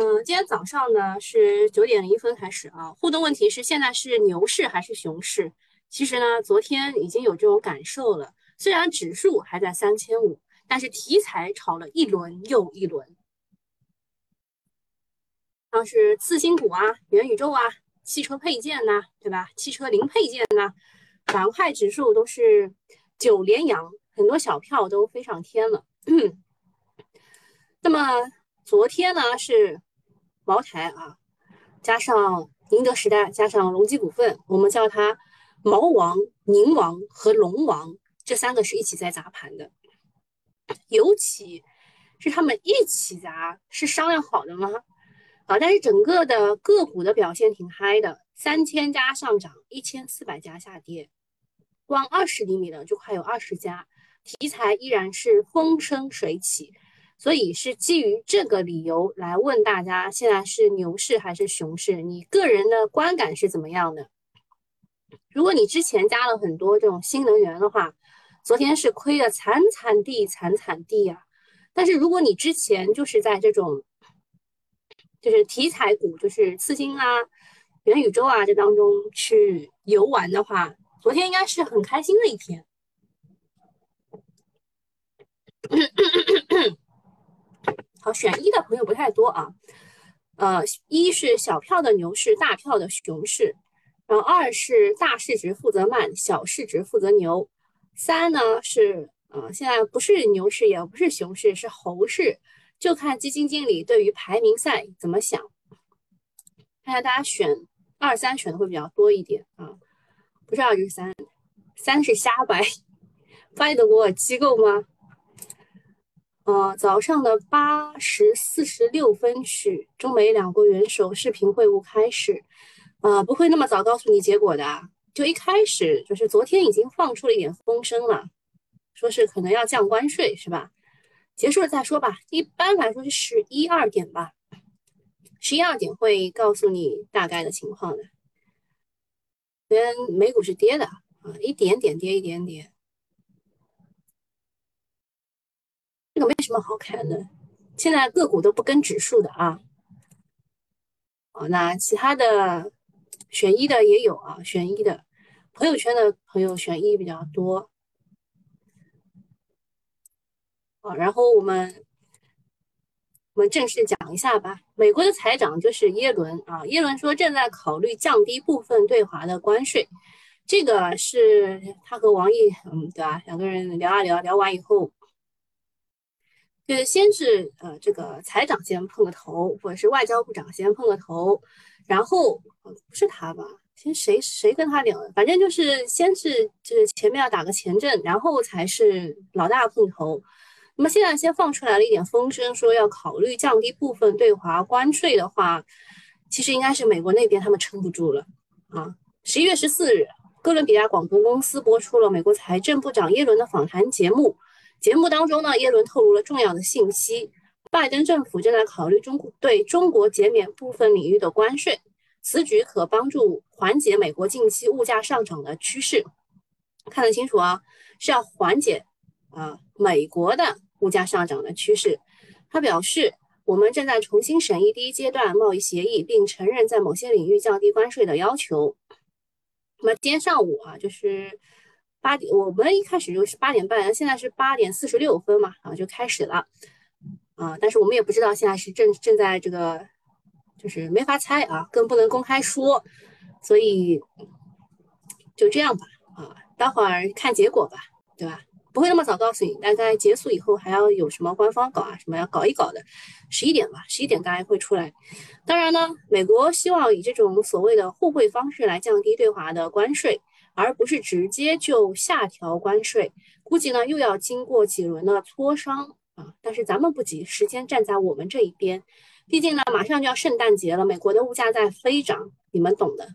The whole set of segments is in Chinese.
嗯，今天早上呢是九点零一分开始啊。互动问题是现在是牛市还是熊市？其实呢，昨天已经有这种感受了。虽然指数还在三千五，但是题材炒了一轮又一轮，像是次新股啊、元宇宙啊、汽车配件呐，对吧？汽车零配件呐，板块指数都是九连阳，很多小票都飞上天了。那么昨天呢是。茅台啊，加上宁德时代，加上隆基股份，我们叫它毛王、宁王和龙王，这三个是一起在砸盘的。尤其是他们一起砸，是商量好的吗？啊，但是整个的个股的表现挺嗨的，三千家上涨，一千四百家下跌，光二十厘米的就快有二十家，题材依然是风生水起。所以是基于这个理由来问大家，现在是牛市还是熊市？你个人的观感是怎么样的？如果你之前加了很多这种新能源的话，昨天是亏的惨惨地惨惨地呀。但是如果你之前就是在这种就是题材股，就是次新啊、元宇宙啊这当中去游玩的话，昨天应该是很开心的一天。好，选一的朋友不太多啊。呃，一是小票的牛市，大票的熊市。然后二是大市值负责慢，小市值负责牛。三呢是呃，现在不是牛市，也不是熊市，是猴市，就看基金经理对于排名赛怎么想。看下大家选二三选的会比较多一点啊。不是二就是三，三是瞎掰，掰得过机构吗？呃，早上的八时四十六分许，中美两国元首视频会晤开始。呃，不会那么早告诉你结果的，就一开始就是昨天已经放出了一点风声了，说是可能要降关税，是吧？结束了再说吧。一般来说是十一二点吧，十一二点会告诉你大概的情况的。昨天美股是跌的啊，一点点跌，一点点。这个没什么好看的，现在个股都不跟指数的啊。哦，那其他的选一的也有啊，选一的朋友圈的朋友选一比较多。啊，然后我们我们正式讲一下吧。美国的财长就是耶伦啊，耶伦说正在考虑降低部分对华的关税，这个是他和王毅，嗯，对吧？两个人聊啊聊，聊完以后。就是先是呃这个财长先碰个头，或者是外交部长先碰个头，然后不是他吧？先谁谁跟他聊？反正就是先是就是前面要打个前阵，然后才是老大碰头。那么现在先放出来了一点风声，说要考虑降低部分对华关税的话，其实应该是美国那边他们撑不住了啊。十一月十四日，哥伦比亚广播公司播出了美国财政部长耶伦的访谈节目。节目当中呢，耶伦透露了重要的信息：拜登政府正在考虑中对中国减免部分领域的关税，此举可帮助缓解美国近期物价上涨的趋势。看得清楚啊，是要缓解啊美国的物价上涨的趋势。他表示，我们正在重新审议第一阶段贸易协议，并承认在某些领域降低关税的要求。那么今天上午啊，就是。八点，我们一开始就是八点半，现在是八点四十六分嘛，然啊，就开始了，啊，但是我们也不知道现在是正正在这个，就是没法猜啊，更不能公开说，所以就这样吧，啊，待会儿看结果吧，对吧？不会那么早告诉你，大概结束以后还要有什么官方搞啊，什么要搞一搞的，十一点吧，十一点大概会出来。当然呢，美国希望以这种所谓的互惠方式来降低对华的关税。而不是直接就下调关税，估计呢又要经过几轮的磋商啊。但是咱们不急，时间站在我们这一边，毕竟呢马上就要圣诞节了，美国的物价在飞涨，你们懂的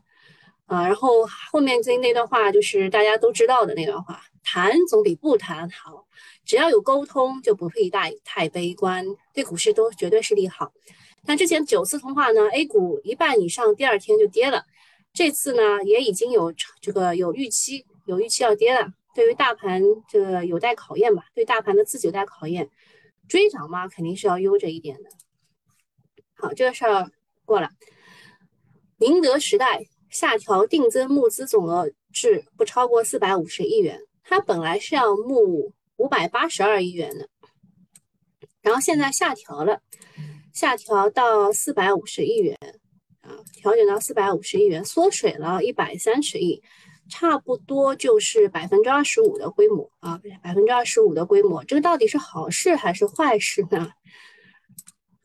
啊。然后后面这那段话就是大家都知道的那段话，谈总比不谈好，只要有沟通就不会太太悲观，对股市都绝对是利好。那之前九次通话呢，A 股一半以上第二天就跌了。这次呢，也已经有这个有预期，有预期要跌了。对于大盘这个有待考验吧，对大盘的自己有待考验。追涨嘛，肯定是要悠着一点的。好，这个事儿过了。宁德时代下调定增募资总额至不超过四百五十亿元，它本来是要募五百八十二亿元的，然后现在下调了，下调到四百五十亿元，调整到四百五十亿元，缩水了一百三十亿。差不多就是百分之二十五的规模啊，百分之二十五的规模，这个到底是好事还是坏事呢？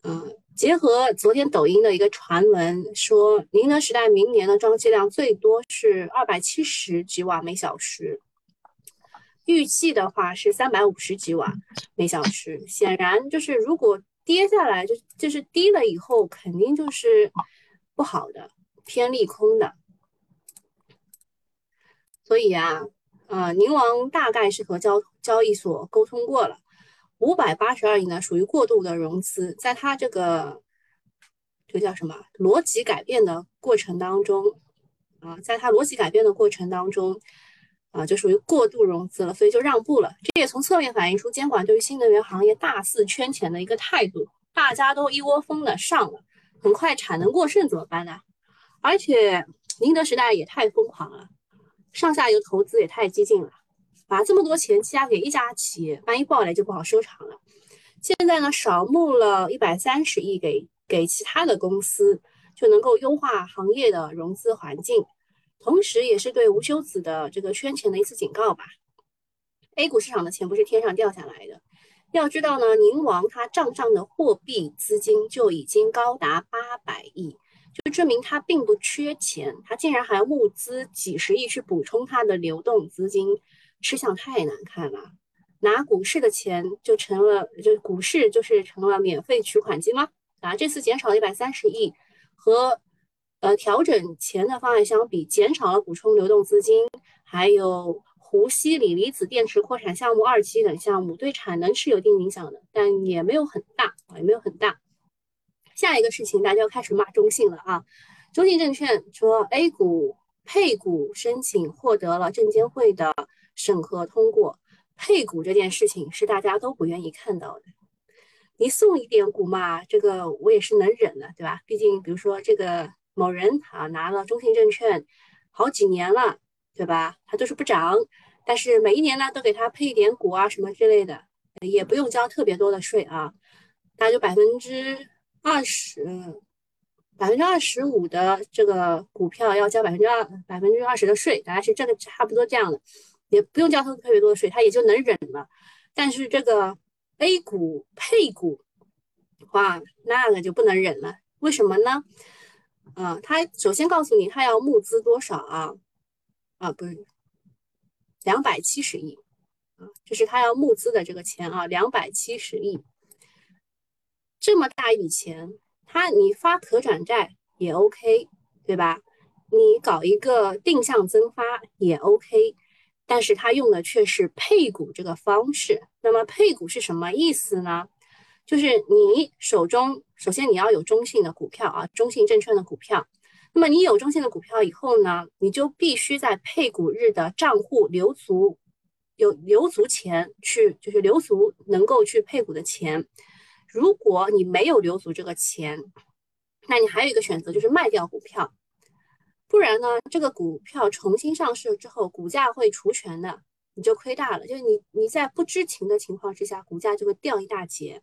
嗯，结合昨天抖音的一个传闻说，宁德时代明年的装机量最多是二百七十几瓦每小时，预计的话是三百五十几瓦每小时。显然就是如果跌下来，就就是低了以后，肯定就是不好的，偏利空的。所以啊，呃，宁王大概是和交交易所沟通过了，五百八十二亿呢属于过度的融资，在它这个这个叫什么逻辑改变的过程当中啊，在它逻辑改变的过程当中啊，就属于过度融资了，所以就让步了。这也从侧面反映出监管对于新能源行业大肆圈钱的一个态度，大家都一窝蜂的上了，很快产能过剩怎么办呢？而且宁德时代也太疯狂了。上下游投资也太激进了，把这么多钱积压给一家企业，万一爆雷就不好收场了。现在呢，少募了一百三十亿给给其他的公司，就能够优化行业的融资环境，同时也是对吴休子的这个圈钱的一次警告吧。A 股市场的钱不是天上掉下来的，要知道呢，宁王他账上的货币资金就已经高达八百亿。就证明他并不缺钱，他竟然还募资几十亿去补充他的流动资金，吃相太难看了。拿股市的钱就成了，就股市就是成了免费取款机吗？啊，这次减少了一百三十亿，和呃调整前的方案相比，减少了补充流动资金，还有湖西锂离子电池扩产项目二期等项目，对产能是有一定影响的，但也没有很大啊，也没有很大。下一个事情，大家要开始骂中信了啊！中信证券说，A 股配股申请获得了证监会的审核通过。配股这件事情是大家都不愿意看到的。你送一点股嘛，这个我也是能忍的，对吧？毕竟，比如说这个某人啊，拿了中信证券好几年了，对吧？它就是不涨，但是每一年呢，都给它配一点股啊，什么之类的，也不用交特别多的税啊，大概就百分之。二十百分之二十五的这个股票要交百分之二百分之二十的税，大概是这个差不多这样的，也不用交特别多的税，他也就能忍了。但是这个 A 股配股，哇，那个就不能忍了。为什么呢？啊，他首先告诉你他要募资多少啊？啊，不是两百七十亿啊，这是他要募资的这个钱啊，两百七十亿。这么大一笔钱，他你发可转债也 OK，对吧？你搞一个定向增发也 OK，但是他用的却是配股这个方式。那么配股是什么意思呢？就是你手中首先你要有中信的股票啊，中信证券的股票。那么你有中信的股票以后呢，你就必须在配股日的账户留足有留足钱去，就是留足能够去配股的钱。如果你没有留足这个钱，那你还有一个选择，就是卖掉股票。不然呢，这个股票重新上市之后，股价会除权的，你就亏大了。就是你你在不知情的情况之下，股价就会掉一大截。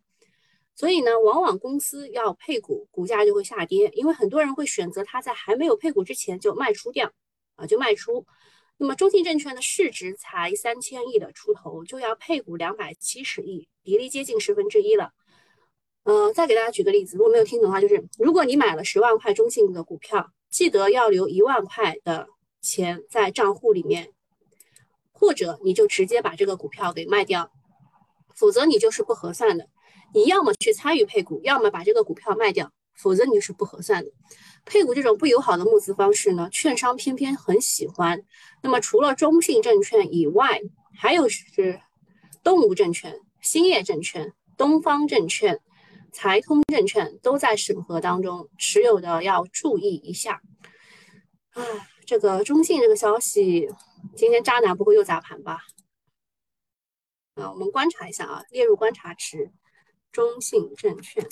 所以呢，往往公司要配股，股价就会下跌，因为很多人会选择它在还没有配股之前就卖出掉啊，就卖出。那么中信证券的市值才三千亿的出头，就要配股两百七十亿，比例接近十分之一了。呃，再给大家举个例子，如果没有听懂的话，就是如果你买了十万块中信的股票，记得要留一万块的钱在账户里面，或者你就直接把这个股票给卖掉，否则你就是不合算的。你要么去参与配股，要么把这个股票卖掉，否则你就是不合算的。配股这种不友好的募资方式呢，券商偏偏很喜欢。那么除了中信证券以外，还有是东吴证券、兴业证券、东方证券。财通证券都在审核当中，持有的要注意一下。啊，这个中信这个消息，今天渣男不会又砸盘吧？啊，我们观察一下啊，列入观察池，中信证券。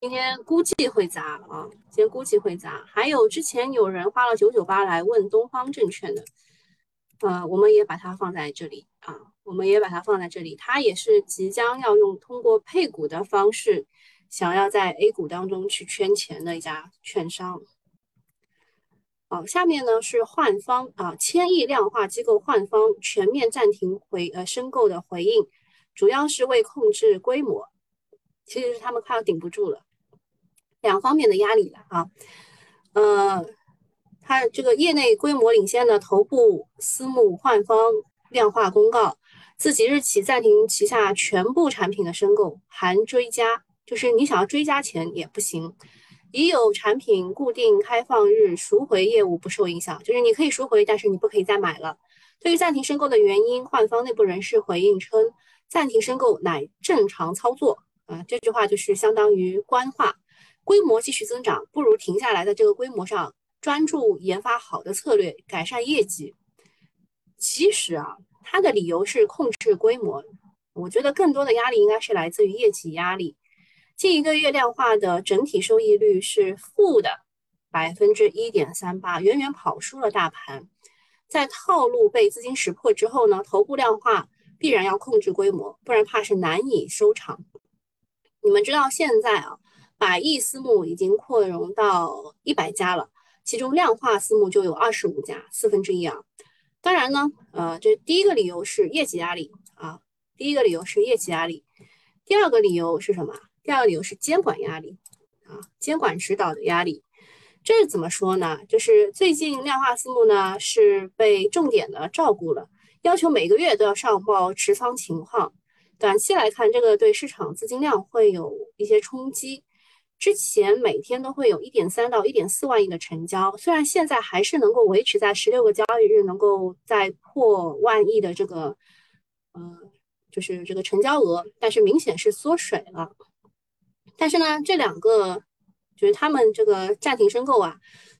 今天估计会砸啊，今天估计会砸。还有之前有人花了九九八来问东方证券的，呃，我们也把它放在这里啊，我们也把它放在这里。它也是即将要用通过配股的方式，想要在 A 股当中去圈钱的一家券商。好，下面呢是换方啊，千亿量化机构换方全面暂停回呃申购的回应，主要是为控制规模，其实是他们快要顶不住了，两方面的压力了啊，呃，它这个业内规模领先的头部私募换方量化公告，自即日起暂停旗下全部产品的申购，含追加，就是你想要追加钱也不行。已有产品固定开放日赎回业务不受影响，就是你可以赎回，但是你不可以再买了。对于暂停申购的原因，换方内部人士回应称，暂停申购乃正常操作。啊，这句话就是相当于官话，规模继续增长，不如停下来在这个规模上专注研发好的策略，改善业绩。其实啊，他的理由是控制规模，我觉得更多的压力应该是来自于业绩压力。近一个月量化的整体收益率是负的百分之一点三八，远远跑输了大盘。在套路被资金识破之后呢，头部量化必然要控制规模，不然怕是难以收场。你们知道现在啊，百亿私募已经扩容到一百家了，其中量化私募就有二十五家，四分之一啊。当然呢，呃，这第一个理由是业绩压力啊，第一个理由是业绩压力，第二个理由是什么？第二个理由是监管压力啊，监管指导的压力。这怎么说呢？就是最近量化私募呢是被重点的照顾了，要求每个月都要上报持仓情况。短期来看，这个对市场资金量会有一些冲击。之前每天都会有一点三到一点四万亿的成交，虽然现在还是能够维持在十六个交易日能够再破万亿的这个，呃，就是这个成交额，但是明显是缩水了。但是呢，这两个就是他们这个暂停申购啊，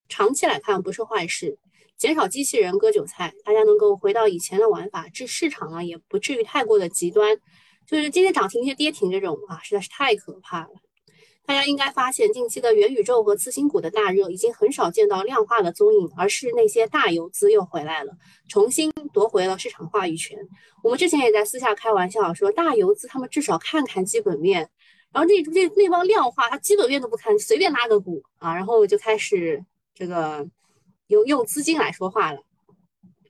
长期来看不是坏事，减少机器人割韭菜，大家能够回到以前的玩法，这市场呢也不至于太过的极端。就是今天涨停、今天跌停这种啊，实在是太可怕了。大家应该发现，近期的元宇宙和次新股的大热，已经很少见到量化的踪影，而是那些大游资又回来了，重新夺回了市场话语权。我们之前也在私下开玩笑说，大游资他们至少看看基本面。然后那这那帮量化，他基本面都不看，随便拉个股啊，然后就开始这个用用资金来说话了。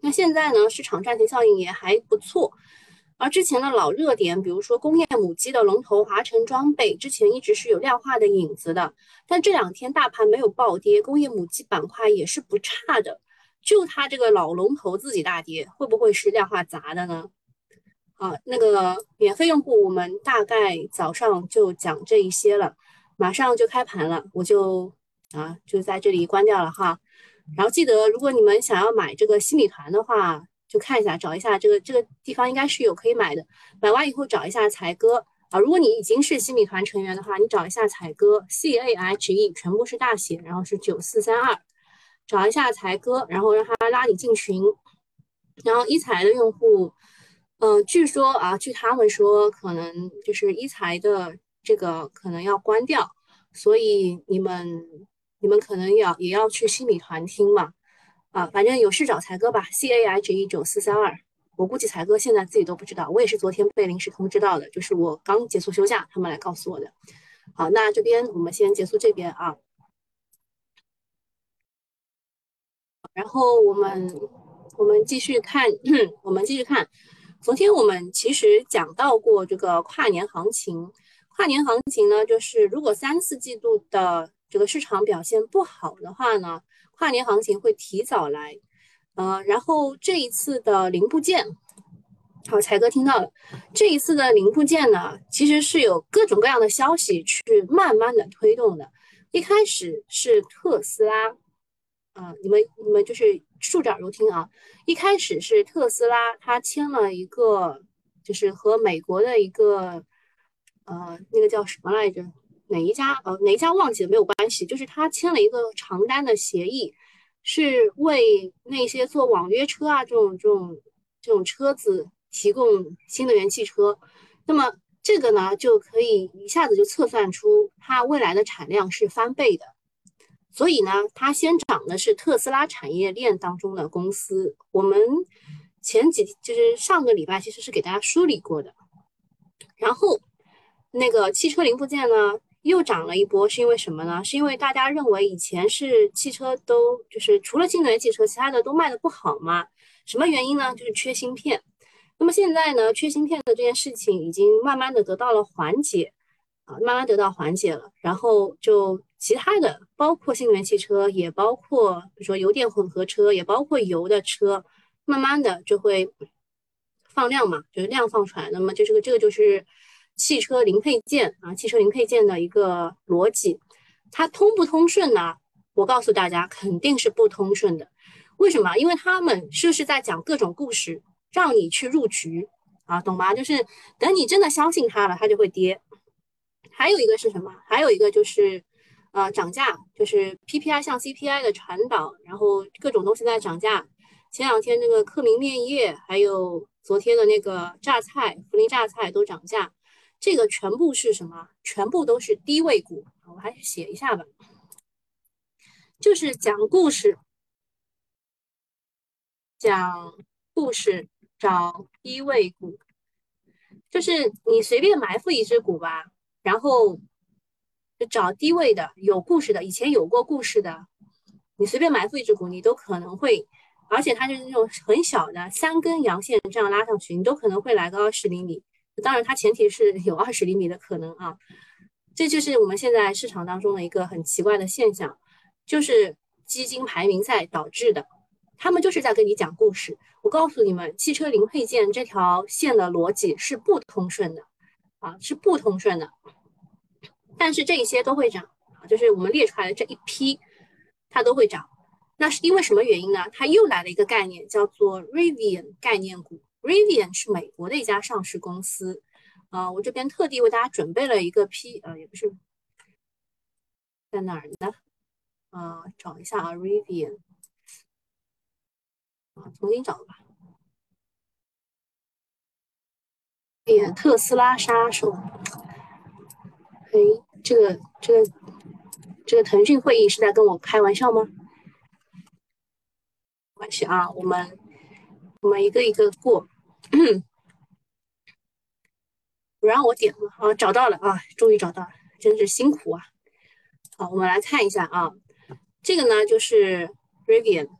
那现在呢，市场暂停效应也还不错。而之前的老热点，比如说工业母机的龙头华晨装备，之前一直是有量化的影子的，但这两天大盘没有暴跌，工业母机板块也是不差的，就它这个老龙头自己大跌，会不会是量化砸的呢？啊，那个免费用户，我们大概早上就讲这一些了，马上就开盘了，我就啊就在这里关掉了哈。然后记得，如果你们想要买这个新米团的话，就看一下，找一下这个这个地方应该是有可以买的。买完以后找一下才哥啊。如果你已经是新米团成员的话，你找一下才哥，C A H E 全部是大写，然后是九四三二，找一下才哥，然后让他拉你进群。然后一财的用户。嗯，据说啊，据他们说，可能就是一财的这个可能要关掉，所以你们你们可能要也要去新米团听嘛，啊，反正有事找才哥吧，C A H 一九四三二，我估计才哥现在自己都不知道，我也是昨天被临时通知到的，就是我刚结束休假，他们来告诉我的。好，那这边我们先结束这边啊，然后我们我们继续看，我们继续看。昨天我们其实讲到过这个跨年行情，跨年行情呢，就是如果三四季度的这个市场表现不好的话呢，跨年行情会提早来。呃，然后这一次的零部件，好，才哥听到了，这一次的零部件呢，其实是有各种各样的消息去慢慢的推动的。一开始是特斯拉。啊，你们你们就是竖着耳朵听啊！一开始是特斯拉，他签了一个，就是和美国的一个，呃，那个叫什么来着？哪一家？呃，哪一家忘记了，没有关系。就是他签了一个长单的协议，是为那些做网约车啊这种这种这种车子提供新能源汽车。那么这个呢就可以一下子就测算出它未来的产量是翻倍的。所以呢，它先涨的是特斯拉产业链当中的公司。我们前几就是上个礼拜其实是给大家梳理过的。然后那个汽车零部件呢又涨了一波，是因为什么呢？是因为大家认为以前是汽车都就是除了新能源汽车，其他的都卖的不好嘛？什么原因呢？就是缺芯片。那么现在呢，缺芯片的这件事情已经慢慢的得到了缓解啊，慢慢得到缓解了。然后就。其他的包括新能源汽车，也包括比如说油电混合车，也包括油的车，慢慢的就会放量嘛，就是量放出来。那么就这个这个就是汽车零配件啊，汽车零配件的一个逻辑，它通不通顺呢？我告诉大家，肯定是不通顺的。为什么？因为他们是不是在讲各种故事，让你去入局啊？懂吗？就是等你真的相信它了，它就会跌。还有一个是什么？还有一个就是。呃，涨价就是 PPI 向 CPI 的传导，然后各种东西在涨价。前两天那个克明面业，还有昨天的那个榨菜，涪陵榨菜都涨价。这个全部是什么？全部都是低位股。我还是写一下吧，就是讲故事，讲故事找低位股，就是你随便埋伏一只股吧，然后。就找低位的、有故事的、以前有过故事的，你随便埋伏一只股，你都可能会，而且它是那种很小的三根阳线这样拉上去，你都可能会来个二十厘米。当然，它前提是有二十厘米的可能啊。这就是我们现在市场当中的一个很奇怪的现象，就是基金排名赛导致的。他们就是在跟你讲故事。我告诉你们，汽车零配件这条线的逻辑是不通顺的啊，是不通顺的。但是这一些都会涨啊，就是我们列出来的这一批，它都会涨。那是因为什么原因呢？它又来了一个概念，叫做 Rivian 概念股。Rivian 是美国的一家上市公司啊，我这边特地为大家准备了一个批，呃，也不是在哪儿呢？啊，找一下啊，Rivian 啊，重新找吧。哎呀，特斯拉杀手。哎，这个这个这个腾讯会议是在跟我开玩笑吗？没关系啊，我们我们一个一个过，不让我点了啊，找到了啊，终于找到了，真是辛苦啊！好，我们来看一下啊，这个呢就是 Rivian，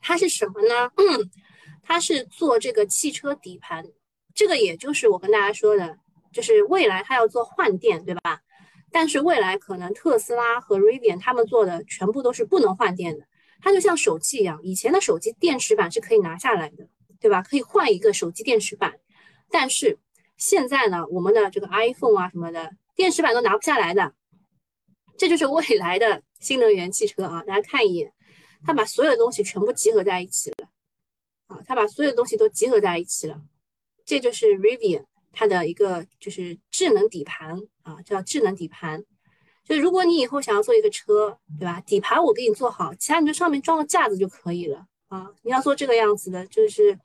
它是什么呢？它是做这个汽车底盘，这个也就是我跟大家说的。就是未来它要做换电，对吧？但是未来可能特斯拉和 Rivian 他们做的全部都是不能换电的。它就像手机一样，以前的手机电池板是可以拿下来的，对吧？可以换一个手机电池板。但是现在呢，我们的这个 iPhone 啊什么的，电池板都拿不下来的。这就是未来的新能源汽车啊！大家看一眼，它把所有的东西全部集合在一起了啊！它把所有的东西都集合在一起了，这就是 Rivian。它的一个就是智能底盘啊，叫智能底盘。就如果你以后想要做一个车，对吧？底盘我给你做好，其他你就上面装个架子就可以了啊。你要做这个样子的，就是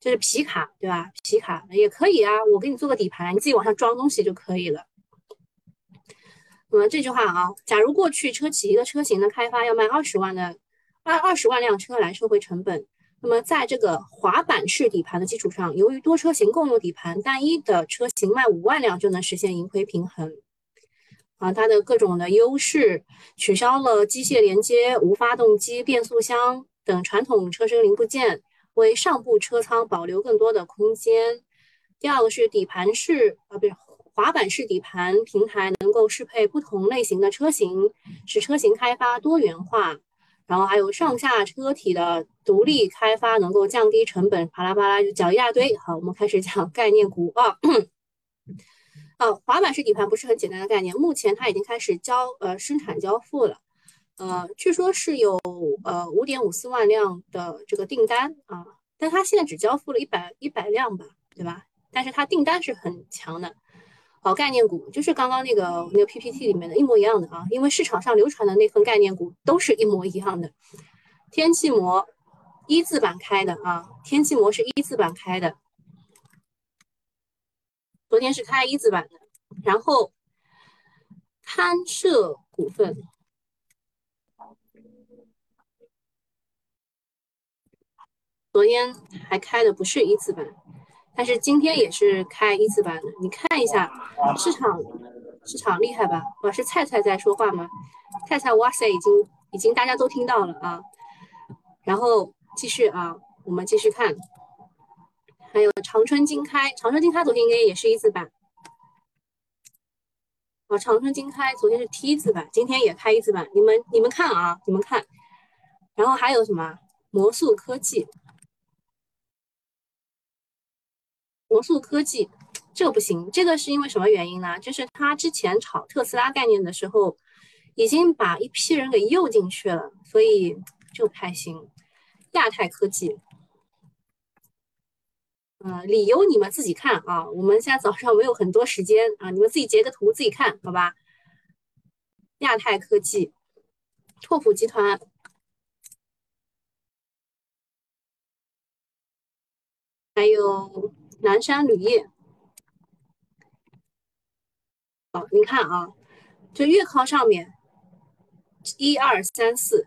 就是皮卡，对吧？皮卡也可以啊，我给你做个底盘，你自己往上装东西就可以了。那么这句话啊，假如过去车企一个车型的开发要卖二十万的二二十万辆车来收回成本。那么，在这个滑板式底盘的基础上，由于多车型共用底盘，单一的车型卖五万辆就能实现盈亏平衡。啊，它的各种的优势，取消了机械连接、无发动机、变速箱等传统车身零部件，为上部车舱保留更多的空间。第二个是底盘式，啊，不是滑板式底盘平台，能够适配不同类型的车型，使车型开发多元化。然后还有上下车体的独立开发，能够降低成本，啪啦啪啦就讲一大堆。好，我们开始讲概念股啊。啊，滑板式底盘不是很简单的概念，目前它已经开始交呃生产交付了，呃，据说是有呃五点五四万辆的这个订单啊，但它现在只交付了一百一百辆吧，对吧？但是它订单是很强的。好概念股就是刚刚那个那个 PPT 里面的一模一样的啊，因为市场上流传的那份概念股都是一模一样的。天气膜一字板开的啊，天气膜是一字板开的。昨天是开一字板的，然后攀设股份昨天还开的不是一字板，但是今天也是开一字板的。你看一下市场，市场厉害吧？我是菜菜在说话吗？菜菜，哇塞，已经已经大家都听到了啊。然后继续啊，我们继续看。还有长春金开，长春金开昨天应该也是一字板。哦，长春金开昨天是 T 字板，今天也开一字板。你们你们看啊，你们看。然后还有什么？魔术科技，魔速科技这个不行，这个是因为什么原因呢？就是他之前炒特斯拉概念的时候，已经把一批人给诱进去了，所以就不太行。亚太科技。嗯，理由你们自己看啊。我们现在早上没有很多时间啊，你们自己截个图自己看好吧。亚太科技、拓普集团，还有南山铝业。好，你看啊，就月靠上面，一二三四，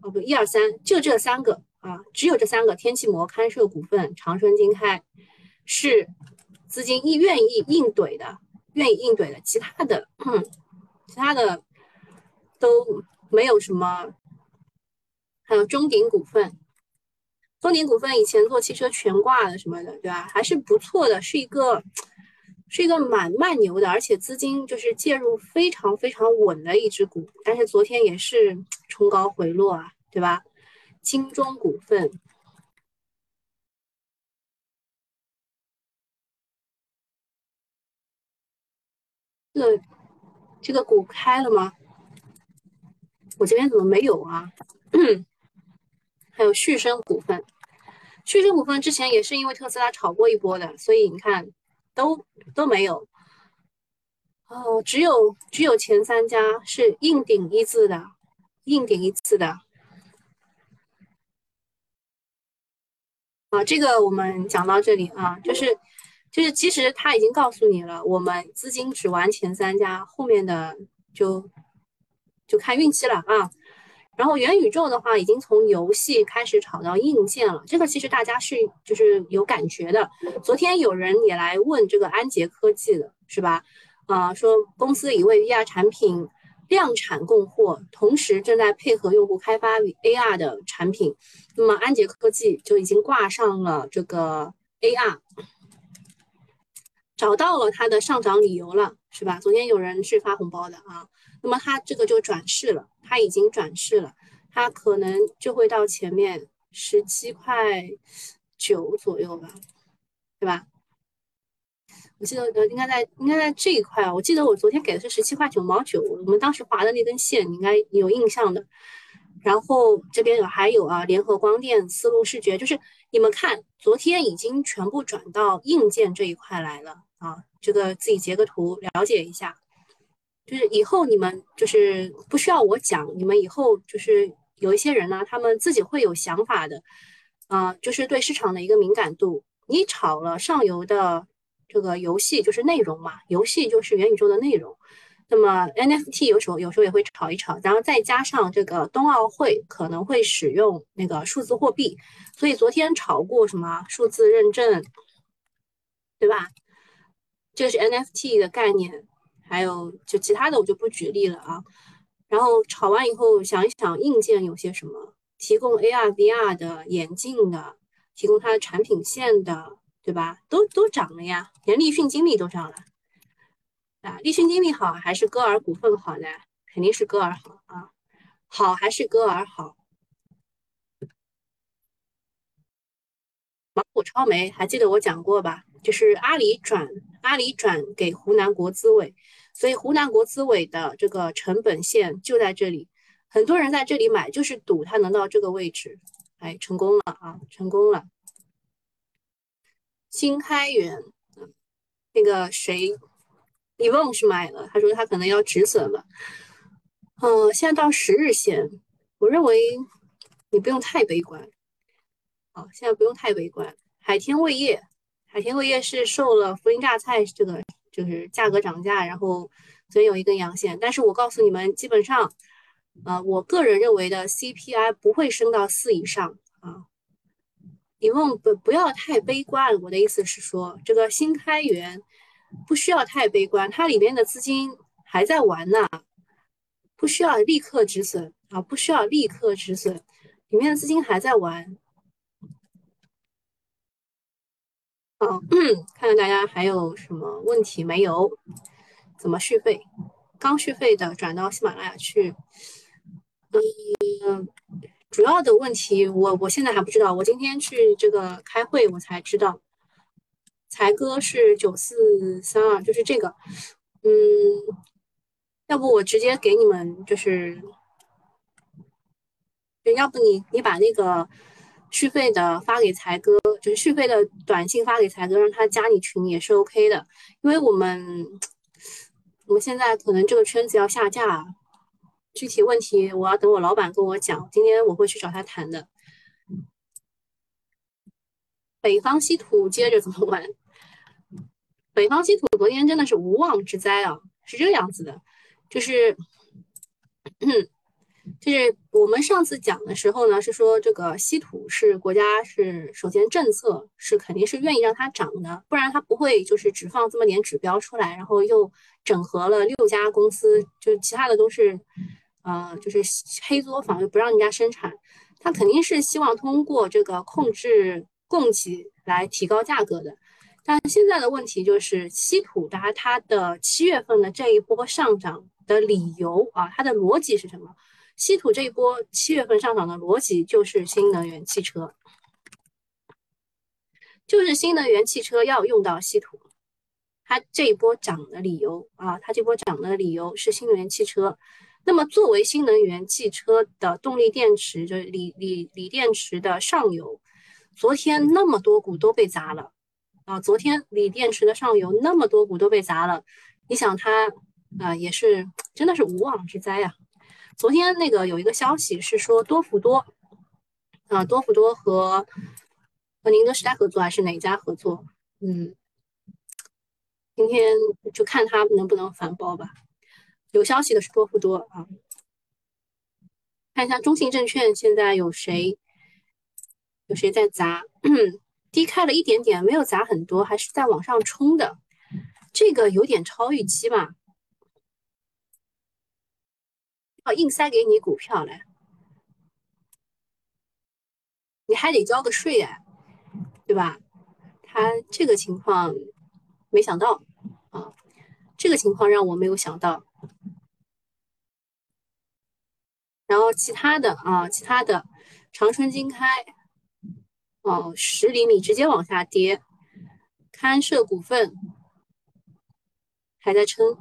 哦不，一二三，就这三个。啊，只有这三个天气膜、堪设股份、长春金开是资金意愿意硬怼的，愿意硬怼的，其他的，其他的都没有什么。还有中鼎股份，中鼎股份以前做汽车全挂的什么的，对吧？还是不错的，是一个是一个蛮慢牛的，而且资金就是介入非常非常稳的一只股，但是昨天也是冲高回落啊，对吧？金中股份，这个这个股开了吗？我这边怎么没有啊？还有旭升股份，旭升股份之前也是因为特斯拉炒过一波的，所以你看都都没有。哦，只有只有前三家是硬顶一字的，硬顶一次的。啊，这个我们讲到这里啊，就是就是，其实他已经告诉你了，我们资金只玩前三家，后面的就就看运气了啊。然后元宇宙的话，已经从游戏开始炒到硬件了，这个其实大家是就是有感觉的。昨天有人也来问这个安捷科技的是吧？啊，说公司已为 VR 产品。量产供货，同时正在配合用户开发 AR 的产品。那么安捷科技就已经挂上了这个 AR，找到了它的上涨理由了，是吧？昨天有人是发红包的啊，那么它这个就转势了，它已经转势了，它可能就会到前面十七块九左右吧，对吧？我记得呃，应该在应该在这一块啊。我记得我昨天给的是十七块九毛九，我们当时划的那根线，你应该有印象的。然后这边有还有啊，联合光电、思路视觉，就是你们看，昨天已经全部转到硬件这一块来了啊。这个自己截个图了解一下，就是以后你们就是不需要我讲，你们以后就是有一些人呢，他们自己会有想法的啊，就是对市场的一个敏感度，你炒了上游的。这个游戏就是内容嘛，游戏就是元宇宙的内容。那么 NFT 有时候有时候也会炒一炒，然后再加上这个冬奥会可能会使用那个数字货币，所以昨天炒过什么数字认证，对吧？这是 NFT 的概念，还有就其他的我就不举例了啊。然后炒完以后想一想硬件有些什么，提供 AR VR 的眼镜的，提供它的产品线的。对吧？都都涨了呀，连立讯精密都涨了啊！立讯精密好还是歌尔股份好呢？肯定是歌尔好啊，好还是歌尔好？芒果超媒还记得我讲过吧？就是阿里转阿里转给湖南国资委，所以湖南国资委的这个成本线就在这里，很多人在这里买就是赌它能到这个位置，哎，成功了啊，成功了。新开源，那个谁，李旺是买了，他说他可能要止损了。嗯，现在到十日线，我认为你不用太悲观。好，现在不用太悲观。海天味业，海天味业是受了涪陵榨菜这个就是价格涨价，然后所以有一根阳线。但是我告诉你们，基本上，呃，我个人认为的 CPI 不会升到四以上啊。你们不不要太悲观。我的意思是说，这个新开源不需要太悲观，它里面的资金还在玩呢，不需要立刻止损啊，不需要立刻止损，里面的资金还在玩。嗯，看看大家还有什么问题没有？怎么续费？刚续费的转到喜马拉雅去。嗯，主要的问题我我现在还不知道，我今天去这个开会我才知道。才哥是九四三二，就是这个。嗯，要不我直接给你们，就是，要不你你把那个。续费的发给才哥，就是续费的短信发给才哥，让他加你群也是 OK 的。因为我们我们现在可能这个圈子要下架，具体问题我要等我老板跟我讲。今天我会去找他谈的。北方稀土接着怎么玩？北方稀土昨天真的是无妄之灾啊，是这个样子的，就是。嗯就是我们上次讲的时候呢，是说这个稀土是国家是首先政策是肯定是愿意让它涨的，不然它不会就是只放这么点指标出来，然后又整合了六家公司，就其他的都是，呃，就是黑作坊，又不让人家生产。它肯定是希望通过这个控制供给来提高价格的。但现在的问题就是稀土它它的七月份的这一波上涨的理由啊，它的逻辑是什么？稀土这一波七月份上涨的逻辑就是新能源汽车，就是新能源汽车要用到稀土，它这一波涨的理由啊，它这波涨的理由是新能源汽车。那么作为新能源汽车的动力电池，就是锂锂锂电池的上游，昨天那么多股都被砸了啊！昨天锂电池的上游那么多股都被砸了，你想它啊，也是真的是无妄之灾呀。昨天那个有一个消息是说多氟多啊，多氟多和和宁德时代合作还是哪家合作？嗯，今天就看他能不能反包吧。有消息的是多氟多啊，看一下中信证券现在有谁有谁在砸？低开了一点点，没有砸很多，还是在往上冲的。这个有点超预期吧。硬塞给你股票来，你还得交个税哎，对吧？他这个情况没想到啊，这个情况让我没有想到。然后其他的啊，其他的长春经开哦，十厘米直接往下跌，勘涉股份还在撑。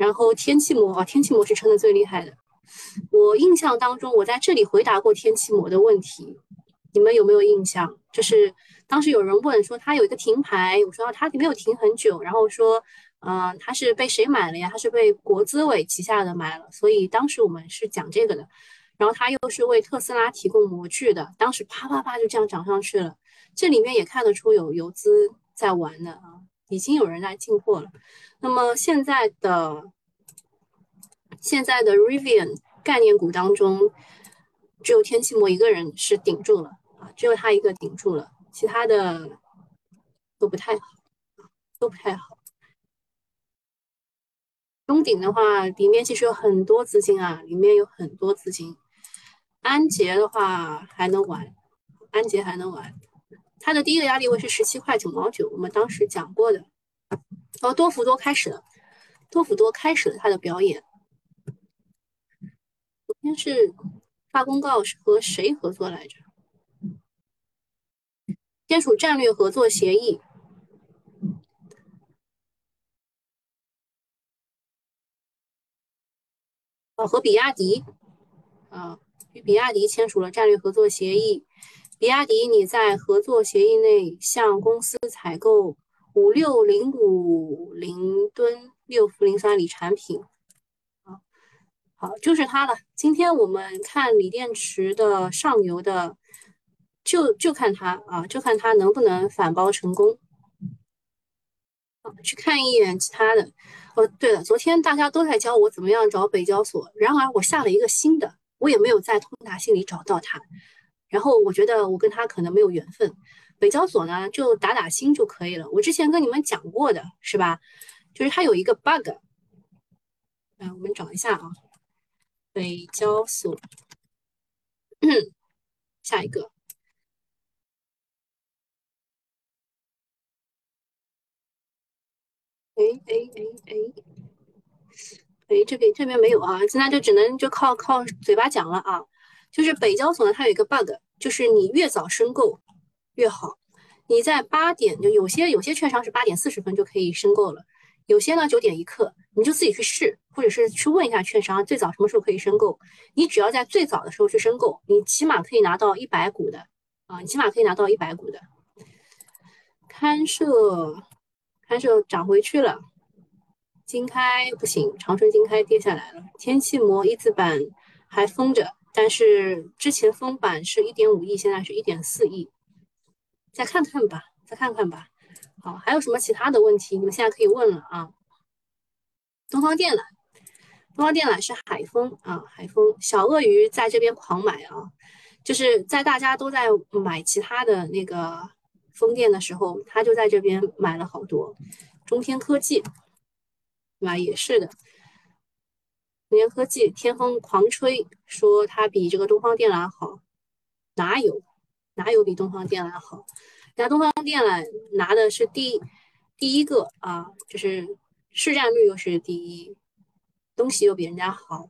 然后天气膜啊，天气膜是撑的最厉害的。我印象当中，我在这里回答过天气膜的问题，你们有没有印象？就是当时有人问说他有一个停牌，我说他没有停很久，然后说，嗯，他是被谁买了呀？他是被国资委旗下的买了，所以当时我们是讲这个的。然后他又是为特斯拉提供模具的，当时啪啪啪就这样涨上去了。这里面也看得出有游资在玩的啊，已经有人来进货了。那么现在的现在的 Rivian 概念股当中，只有天气魔一个人是顶住了啊，只有他一个顶住了，其他的都不太好，都不太好。中鼎的话，里面其实有很多资金啊，里面有很多资金。安捷的话还能玩，安捷还能玩，它的第一个压力位是十七块九毛九，我们当时讲过的。哦，多氟多开始了，多氟多开始了他的表演。昨天是发公告是和谁合作来着？签署战略合作协议。哦，和比亚迪啊，与比亚迪签署了战略合作协议。比亚迪，你在合作协议内向公司采购。五六零五零吨六氟磷酸锂产品，啊，好，就是它了。今天我们看锂电池的上游的，就就看它啊，就看它能不能反包成功。啊，去看一眼其他的。哦，对了，昨天大家都在教我怎么样找北交所，然而我下了一个新的，我也没有在通达信里找到它。然后我觉得我跟他可能没有缘分。北交所呢，就打打新就可以了。我之前跟你们讲过的是吧？就是它有一个 bug。啊，我们找一下啊，北交所，下一个。哎哎哎哎，哎，这边这边没有啊，现在就只能就靠靠嘴巴讲了啊。就是北交所呢，它有一个 bug，就是你越早申购越好。你在八点就有些有些券商是八点四十分就可以申购了，有些呢九点一刻，你就自己去试，或者是去问一下券商最早什么时候可以申购。你只要在最早的时候去申购，你起码可以拿到一百股的啊，你起码可以拿到一百股的。勘涉。它就涨回去了，金开不行，长春金开跌下来了。天气膜一字板还封着，但是之前封板是一点五亿，现在是一点四亿，再看看吧，再看看吧。好，还有什么其他的问题？你们现在可以问了啊。东方电缆，东方电缆是海丰啊，海丰小鳄鱼在这边狂买啊，就是在大家都在买其他的那个。风电的时候，他就在这边买了好多。中天科技，对吧？也是的。中天科技，天风狂吹说它比这个东方电缆好，哪有？哪有比东方电缆好？人家东方电缆拿的是第第一个啊，就是市占率又是第一，东西又比人家好。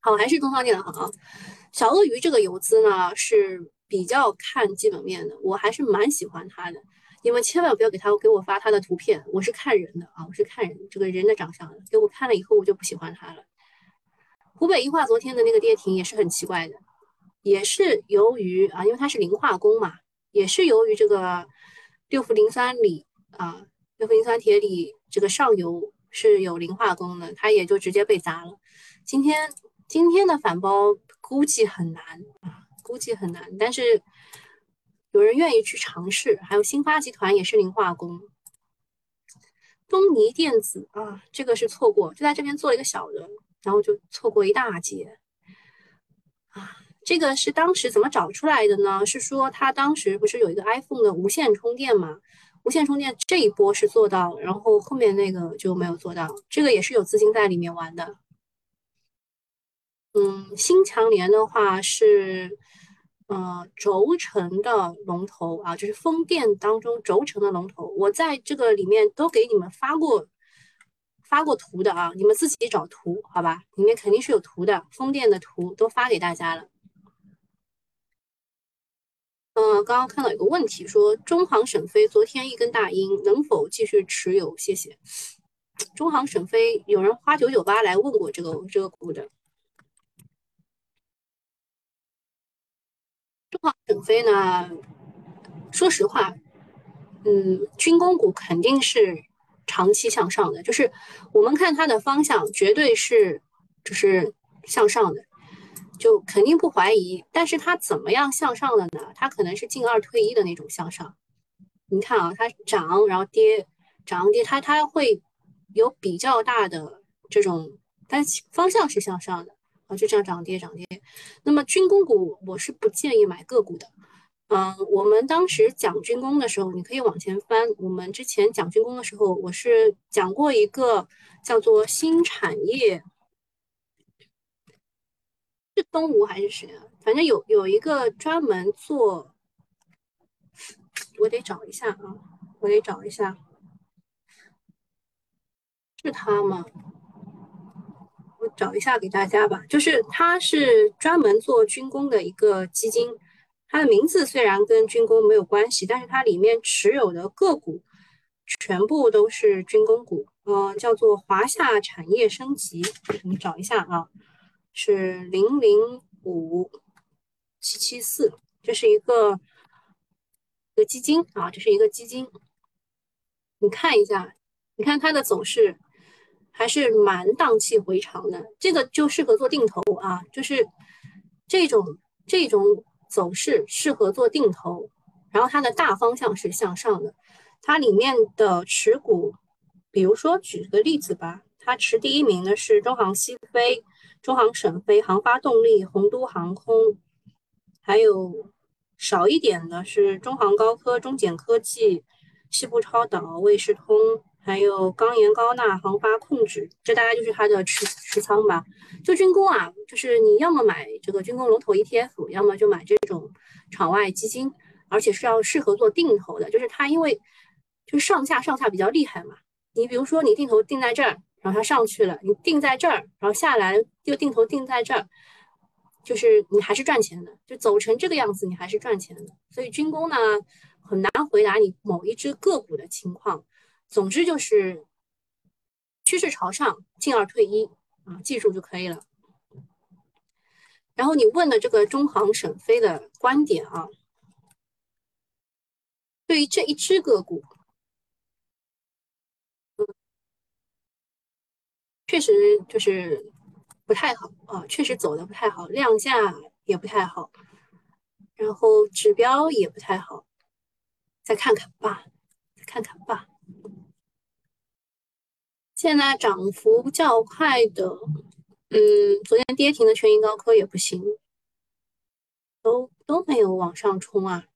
好，还是东方电缆好啊。小鳄鱼这个游资呢是。比较看基本面的，我还是蛮喜欢他的。你们千万不要给他给我发他的图片，我是看人的啊，我是看人这个人的长相的。给我看了以后，我就不喜欢他了。湖北一化昨天的那个跌停也是很奇怪的，也是由于啊，因为它是磷化工嘛，也是由于这个六氟磷酸锂啊，六氟磷酸铁锂这个上游是有磷化工的，它也就直接被砸了。今天今天的反包估计很难啊。估计很难，但是有人愿意去尝试。还有新发集团也是磷化工，东尼电子啊，这个是错过，就在这边做了一个小的，然后就错过一大截啊。这个是当时怎么找出来的呢？是说他当时不是有一个 iPhone 的无线充电嘛？无线充电这一波是做到，然后后面那个就没有做到，这个也是有资金在里面玩的。嗯，新强联的话是。呃，轴承的龙头啊，就是风电当中轴承的龙头，我在这个里面都给你们发过发过图的啊，你们自己找图好吧，里面肯定是有图的，风电的图都发给大家了。嗯，刚刚看到有个问题，说中航沈飞昨天一根大阴，能否继续持有？谢谢。中航沈飞有人花九九八来问过这个这个股的。中航沈飞呢？说实话，嗯，军工股肯定是长期向上的，就是我们看它的方向，绝对是就是向上的，就肯定不怀疑。但是它怎么样向上的呢？它可能是进二退一的那种向上。你看啊，它涨然后跌，涨跌，它它会有比较大的这种，但方向是向上的。啊，就这样涨跌涨跌。那么军工股我是不建议买个股的。嗯，我们当时讲军工的时候，你可以往前翻。我们之前讲军工的时候，我是讲过一个叫做新产业，是东吴还是谁啊？反正有有一个专门做，我得找一下啊，我得找一下，是他吗？找一下给大家吧，就是它是专门做军工的一个基金，它的名字虽然跟军工没有关系，但是它里面持有的个股全部都是军工股，嗯，叫做华夏产业升级，你找一下啊，是零零五七七四，这是一个一个基金啊，这是一个基金，你看一下，你看它的走势。还是蛮荡气回肠的，这个就适合做定投啊，就是这种这种走势适合做定投，然后它的大方向是向上的，它里面的持股，比如说举个例子吧，它持第一名的是中航西飞、中航沈飞、航发动力、洪都航空，还有少一点的是中航高科、中简科技、西部超导、卫士通。还有钢研高钠航发控制，这大概就是它的持持仓吧。就军工啊，就是你要么买这个军工龙头 ETF，要么就买这种场外基金，而且是要适合做定投的。就是它因为就上下上下比较厉害嘛。你比如说你定投定在这儿，然后它上去了，你定在这儿，然后下来又定投定在这儿，就是你还是赚钱的。就走成这个样子，你还是赚钱的。所以军工呢，很难回答你某一只个股的情况。总之就是趋势朝上，进二退一啊，记住就可以了。然后你问的这个中航沈飞的观点啊，对于这一只个股，确实就是不太好啊，确实走的不太好，量价也不太好，然后指标也不太好，再看看吧，再看看吧。现在涨幅较快的，嗯，昨天跌停的全银高科也不行，都都没有往上冲啊。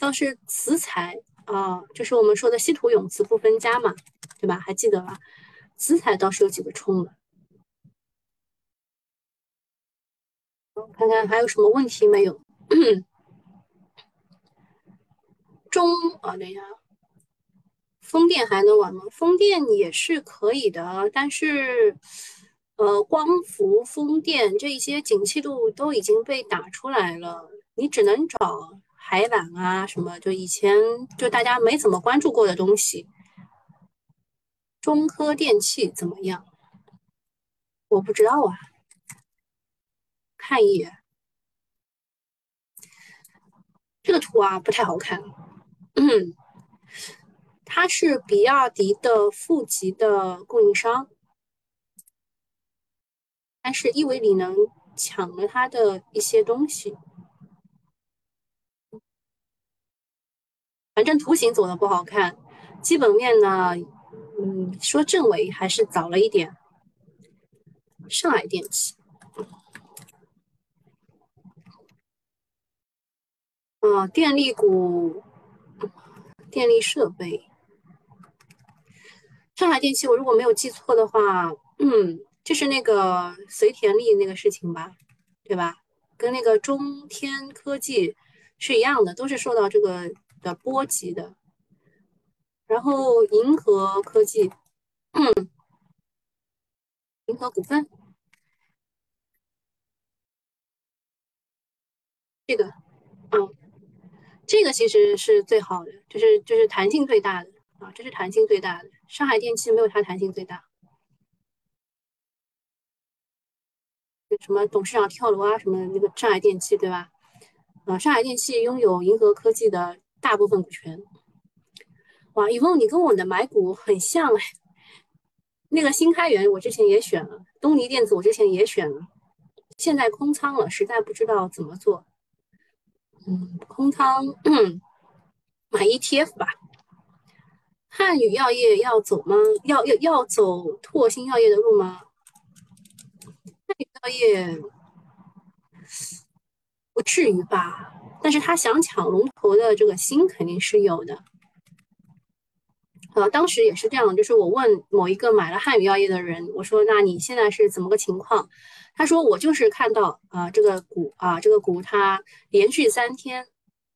倒是磁材啊，就是我们说的稀土永磁不分家嘛，对吧？还记得吧？磁材倒是有几个冲的。看看还有什么问题没有？中啊，等一下。风电还能玩吗？风电也是可以的，但是，呃，光伏、风电这一些景气度都已经被打出来了，你只能找海缆啊什么，就以前就大家没怎么关注过的东西。中科电器怎么样？我不知道啊，看一眼这个图啊，不太好看。嗯。它是比亚迪的负极的供应商，但是亿维锂能抢了它的一些东西。反正图形走的不好看，基本面呢，嗯，说正伟还是早了一点。上海电气，啊，电力股，电力设备。上海电气，我如果没有记错的话，嗯，就是那个隋田力那个事情吧，对吧？跟那个中天科技是一样的，都是受到这个的波及的。然后银河科技，嗯，银河股份，这个，嗯，这个其实是最好的，就是就是弹性最大的啊，这是弹性最大的。上海电气没有它弹性最大，什么董事长跳楼啊，什么那个上海电气对吧？啊，上海电气拥有银河科技的大部分股权。哇，以峰，你跟我的买股很像哎。那个新开源我之前也选了，东尼电子我之前也选了，现在空仓了，实在不知道怎么做。嗯，空仓，买 ETF 吧。汉语药业要走吗？要要要走拓新药业的路吗？汉语药业不至于吧，但是他想抢龙头的这个心肯定是有的。呃，当时也是这样，就是我问某一个买了汉语药业的人，我说：“那你现在是怎么个情况？”他说：“我就是看到啊，这个股啊，这个股它连续三天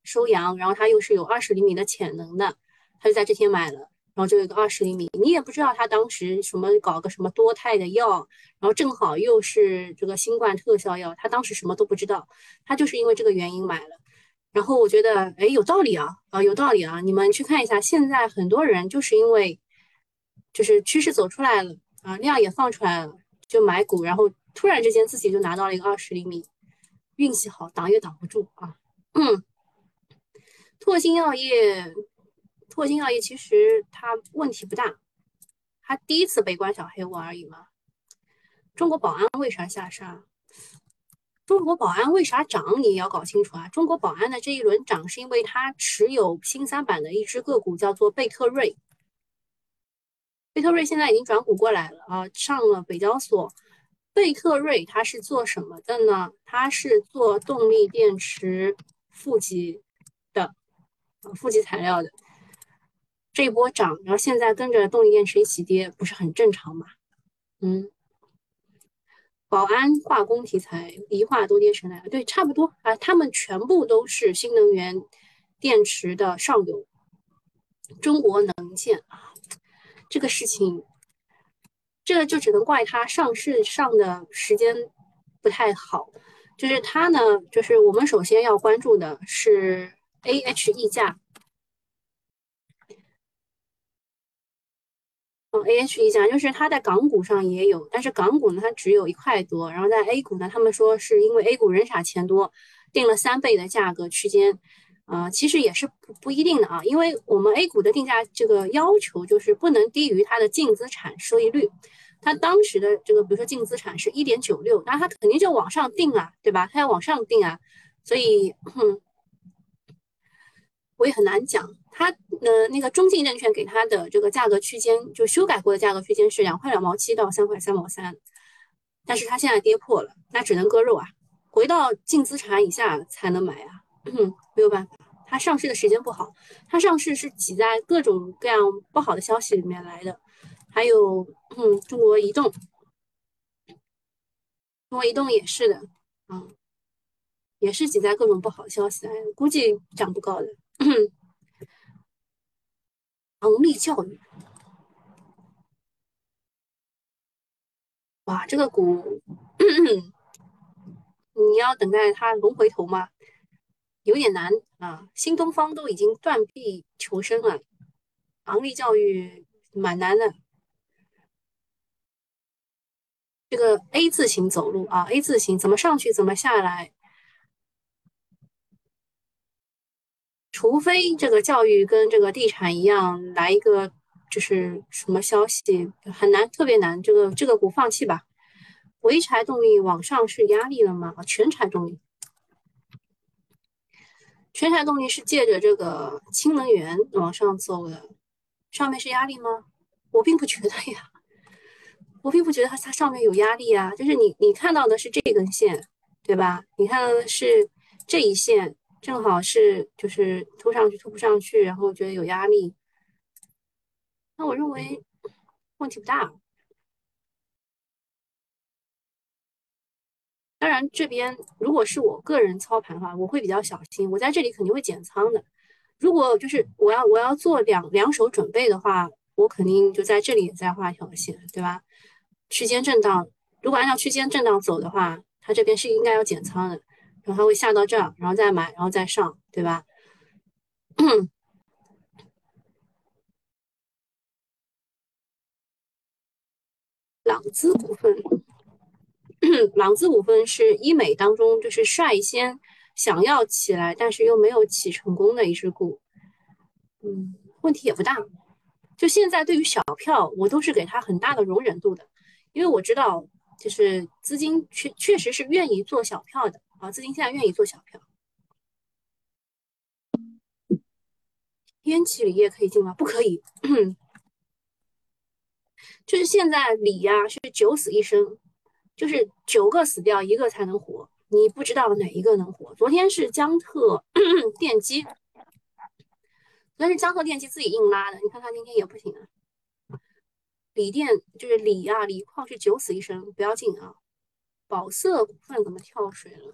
收阳，然后它又是有二十厘米的潜能的。”他就在这天买了，然后就有个二十厘米，你也不知道他当时什么搞个什么多肽的药，然后正好又是这个新冠特效药，他当时什么都不知道，他就是因为这个原因买了。然后我觉得，哎，有道理啊，啊，有道理啊，你们去看一下，现在很多人就是因为就是趋势走出来了啊，量也放出来了，就买股，然后突然之间自己就拿到了一个二十厘米，运气好，挡也挡不住啊。嗯，拓新药业。拓新药业其实它问题不大，它第一次被关小黑屋而已嘛。中国保安为啥下杀？中国保安为啥涨？你也要搞清楚啊！中国保安的这一轮涨，是因为它持有新三板的一只个股，叫做贝特瑞。贝特瑞现在已经转股过来了啊，上了北交所。贝特瑞它是做什么的呢？它是做动力电池负极的，啊，负极材料的。这一波涨，然后现在跟着动力电池一起跌，不是很正常吗？嗯。宝安化工题材，一化都跌成那样，对，差不多啊。他们全部都是新能源电池的上游。中国能建啊，这个事情，这就只能怪它上市上的时间不太好。就是它呢，就是我们首先要关注的是 A H 溢价。A H 一家就是它在港股上也有，但是港股呢它只有一块多，然后在 A 股呢，他们说是因为 A 股人傻钱多，定了三倍的价格区间，啊，其实也是不不一定的啊，因为我们 A 股的定价这个要求就是不能低于它的净资产收益率，它当时的这个比如说净资产是一点九六，那它肯定就往上定啊，对吧？它要往上定啊，所以。我也很难讲，它呃那个中信证券给它的这个价格区间，就修改过的价格区间是两块两毛七到三块三毛三，但是它现在跌破了，那只能割肉啊，回到净资产以下才能买啊，没有办法，它上市的时间不好，它上市是挤在各种各样不好的消息里面来的，还有嗯中国移动，中国移动也是的，啊，也是挤在各种不好的消息来，估计涨不高的。昂立教育，哇，这个股，你要等待它龙回头吗？有点难啊。新东方都已经断臂求生了，昂立教育蛮难的。这个 A 字形走路啊，A 字形怎么上去怎么下来。除非这个教育跟这个地产一样来一个就是什么消息很难，特别难，这个这个股放弃吧。潍柴动力往上是压力了吗？全柴动力，全柴动力是借着这个氢能源往上走的，上面是压力吗？我并不觉得呀，我并不觉得它它上面有压力啊，就是你你看到的是这根线，对吧？你看到的是这一线。正好是就是突上去突不上去，然后觉得有压力，那我认为问题不大。当然，这边如果是我个人操盘的话，我会比较小心，我在这里肯定会减仓的。如果就是我要我要做两两手准备的话，我肯定就在这里再画一条线，对吧？区间震荡，如果按照区间震荡走的话，它这边是应该要减仓的。然后它会下到这儿，然后再买，然后再上，对吧？朗姿股份，朗姿股份是医美当中就是率先想要起来，但是又没有起成功的一只股。嗯，问题也不大。就现在对于小票，我都是给他很大的容忍度的，因为我知道，就是资金确确实是愿意做小票的。啊，资金现在愿意做小票，烟气锂业可以进吗？不可以，就是现在锂呀是九死一生，就是九个死掉一个才能活，你不知道哪一个能活。昨天是江特 电机，昨天是江特电机自己硬拉的，你看它今天也不行啊。锂电就是锂啊，锂矿是九死一生，不要进啊。宝色股份怎么跳水了？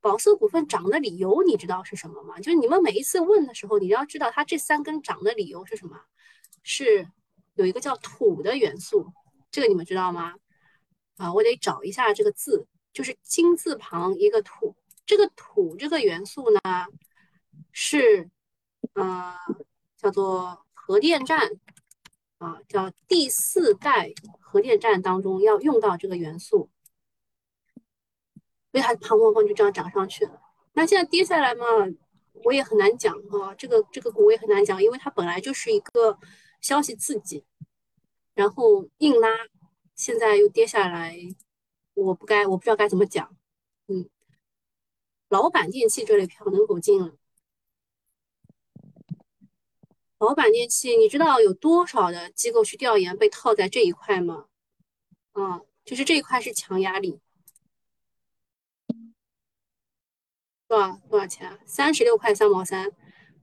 宝色股份涨的理由你知道是什么吗？就是你们每一次问的时候，你要知道它这三根涨的理由是什么？是有一个叫土的元素，这个你们知道吗？啊，我得找一下这个字，就是金字旁一个土，这个土这个元素呢是，呃，叫做核电站啊，叫第四代核电站当中要用到这个元素。所以它砰砰砰就这样涨上去了。那现在跌下来嘛，我也很难讲啊。这个这个股我也很难讲，因为它本来就是一个消息刺激，然后硬拉，现在又跌下来，我不该我不知道该怎么讲。嗯老板电器这类票能否进了？老板电器，你知道有多少的机构去调研被套在这一块吗？啊，就是这一块是强压力，多少多少钱啊？三十六块三毛三，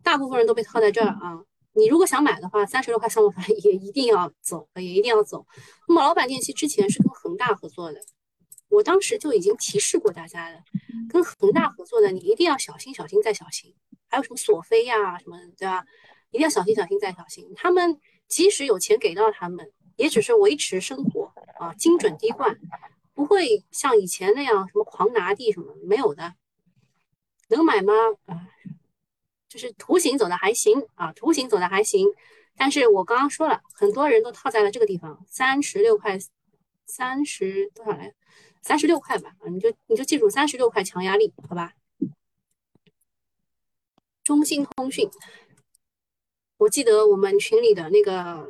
大部分人都被套在这儿啊。你如果想买的话，三十六块三毛三也一定要走，也一定要走。那么老板电器之前是跟恒大合作的，我当时就已经提示过大家了，跟恒大合作的你一定要小心，小心再小心。还有什么索菲呀什么，对吧？一定要小心，小心再小心。他们即使有钱给到他们，也只是维持生活啊，精准滴灌，不会像以前那样什么狂拿地什么没有的。能买吗？啊，就是图形走的还行啊，图形走的还行。但是我刚刚说了，很多人都套在了这个地方，三十六块，三十多少来？三十六块吧，啊，你就你就记住三十六块强压力，好吧？中兴通讯。我记得我们群里的那个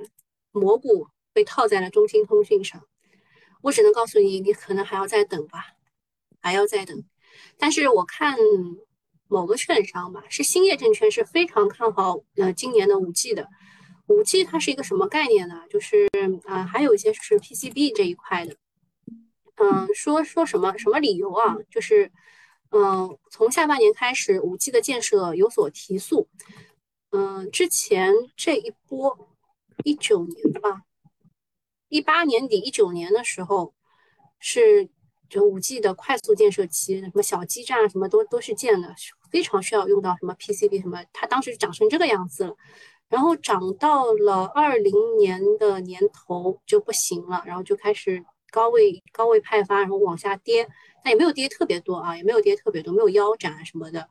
蘑菇被套在了中兴通讯上，我只能告诉你，你可能还要再等吧，还要再等。但是我看某个券商吧，是兴业证券是非常看好呃今年的五 G 的。五 G 它是一个什么概念呢？就是啊，还有一些是 PCB 这一块的。嗯，说说什么什么理由啊？就是嗯，从下半年开始，五 G 的建设有所提速。嗯，之前这一波一九年吧，一八年底一九年的时候是就五 G 的快速建设期，什么小基站，什么都都是建的，非常需要用到什么 PCB 什么，它当时涨成这个样子了，然后涨到了二零年的年头就不行了，然后就开始高位高位派发，然后往下跌，但也没有跌特别多啊，也没有跌特别多，没有腰斩什么的。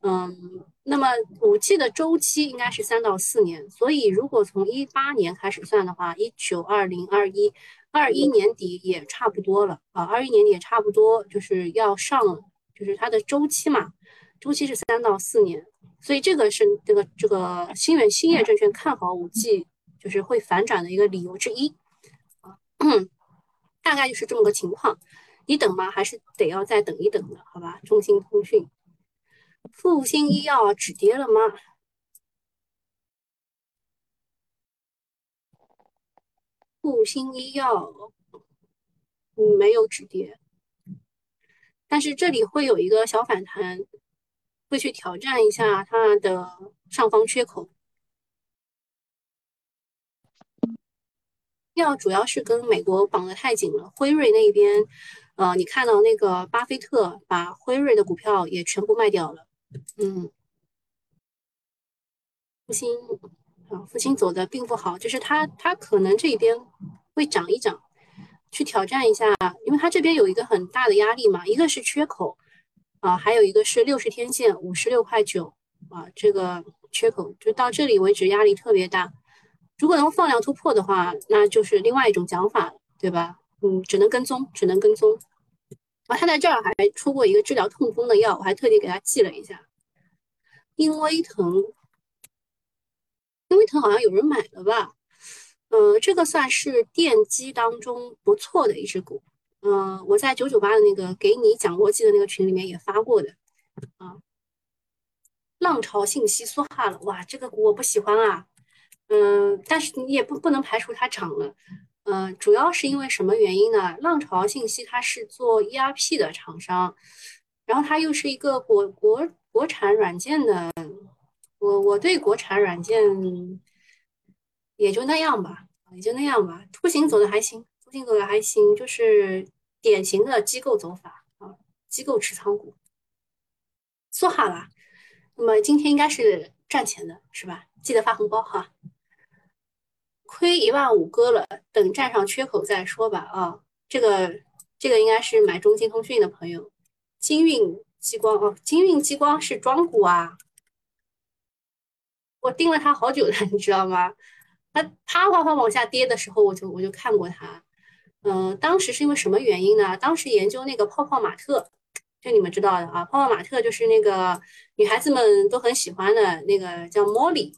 嗯，那么五 G 的周期应该是三到四年，所以如果从一八年开始算的话，一九、二零、二一、二一年底也差不多了啊，二一年底也差不多就是要上，就是它的周期嘛，周期是三到四年，所以这个是这个这个新远兴业证券看好五 G 就是会反转的一个理由之一啊，大概就是这么个情况，你等吗？还是得要再等一等的，好吧？中兴通讯。复星医药止跌了吗？复星医药没有止跌，但是这里会有一个小反弹，会去挑战一下它的上方缺口。要主要是跟美国绑得太紧了，辉瑞那边，呃，你看到那个巴菲特把辉瑞的股票也全部卖掉了。嗯，复兴啊，复兴走的并不好，就是它它可能这边会涨一涨，去挑战一下，因为它这边有一个很大的压力嘛，一个是缺口啊，还有一个是六十天线五十六块九啊，这个缺口就到这里为止，压力特别大。如果能放量突破的话，那就是另外一种讲法，对吧？嗯，只能跟踪，只能跟踪。啊，他在这儿还出过一个治疗痛风的药，我还特地给他记了一下。英威腾，英威腾好像有人买了吧？呃，这个算是电机当中不错的一只股。嗯，我在九九八的那个给你讲逻辑的那个群里面也发过的。啊，浪潮信息梭哈了，哇，这个股我不喜欢啊。嗯，但是你也不不能排除它涨了。嗯，主要是因为什么原因呢？浪潮信息它是做 ERP 的厂商，然后它又是一个国国国产软件的，我我对国产软件也就那样吧，也就那样吧。图形走的还行，图形走的还行，就是典型的机构走法啊，机构持仓股。说好了，那么今天应该是赚钱的，是吧？记得发红包哈。亏一万五割了，等站上缺口再说吧。啊，这个这个应该是买中兴通讯的朋友，金运激光哦，金运激光是庄股啊，我盯了它好久了，你知道吗？它啪啪啪往下跌的时候，我就我就看过它。嗯，当时是因为什么原因呢？当时研究那个泡泡玛特，就你们知道的啊，泡泡玛特就是那个女孩子们都很喜欢的那个叫 Molly。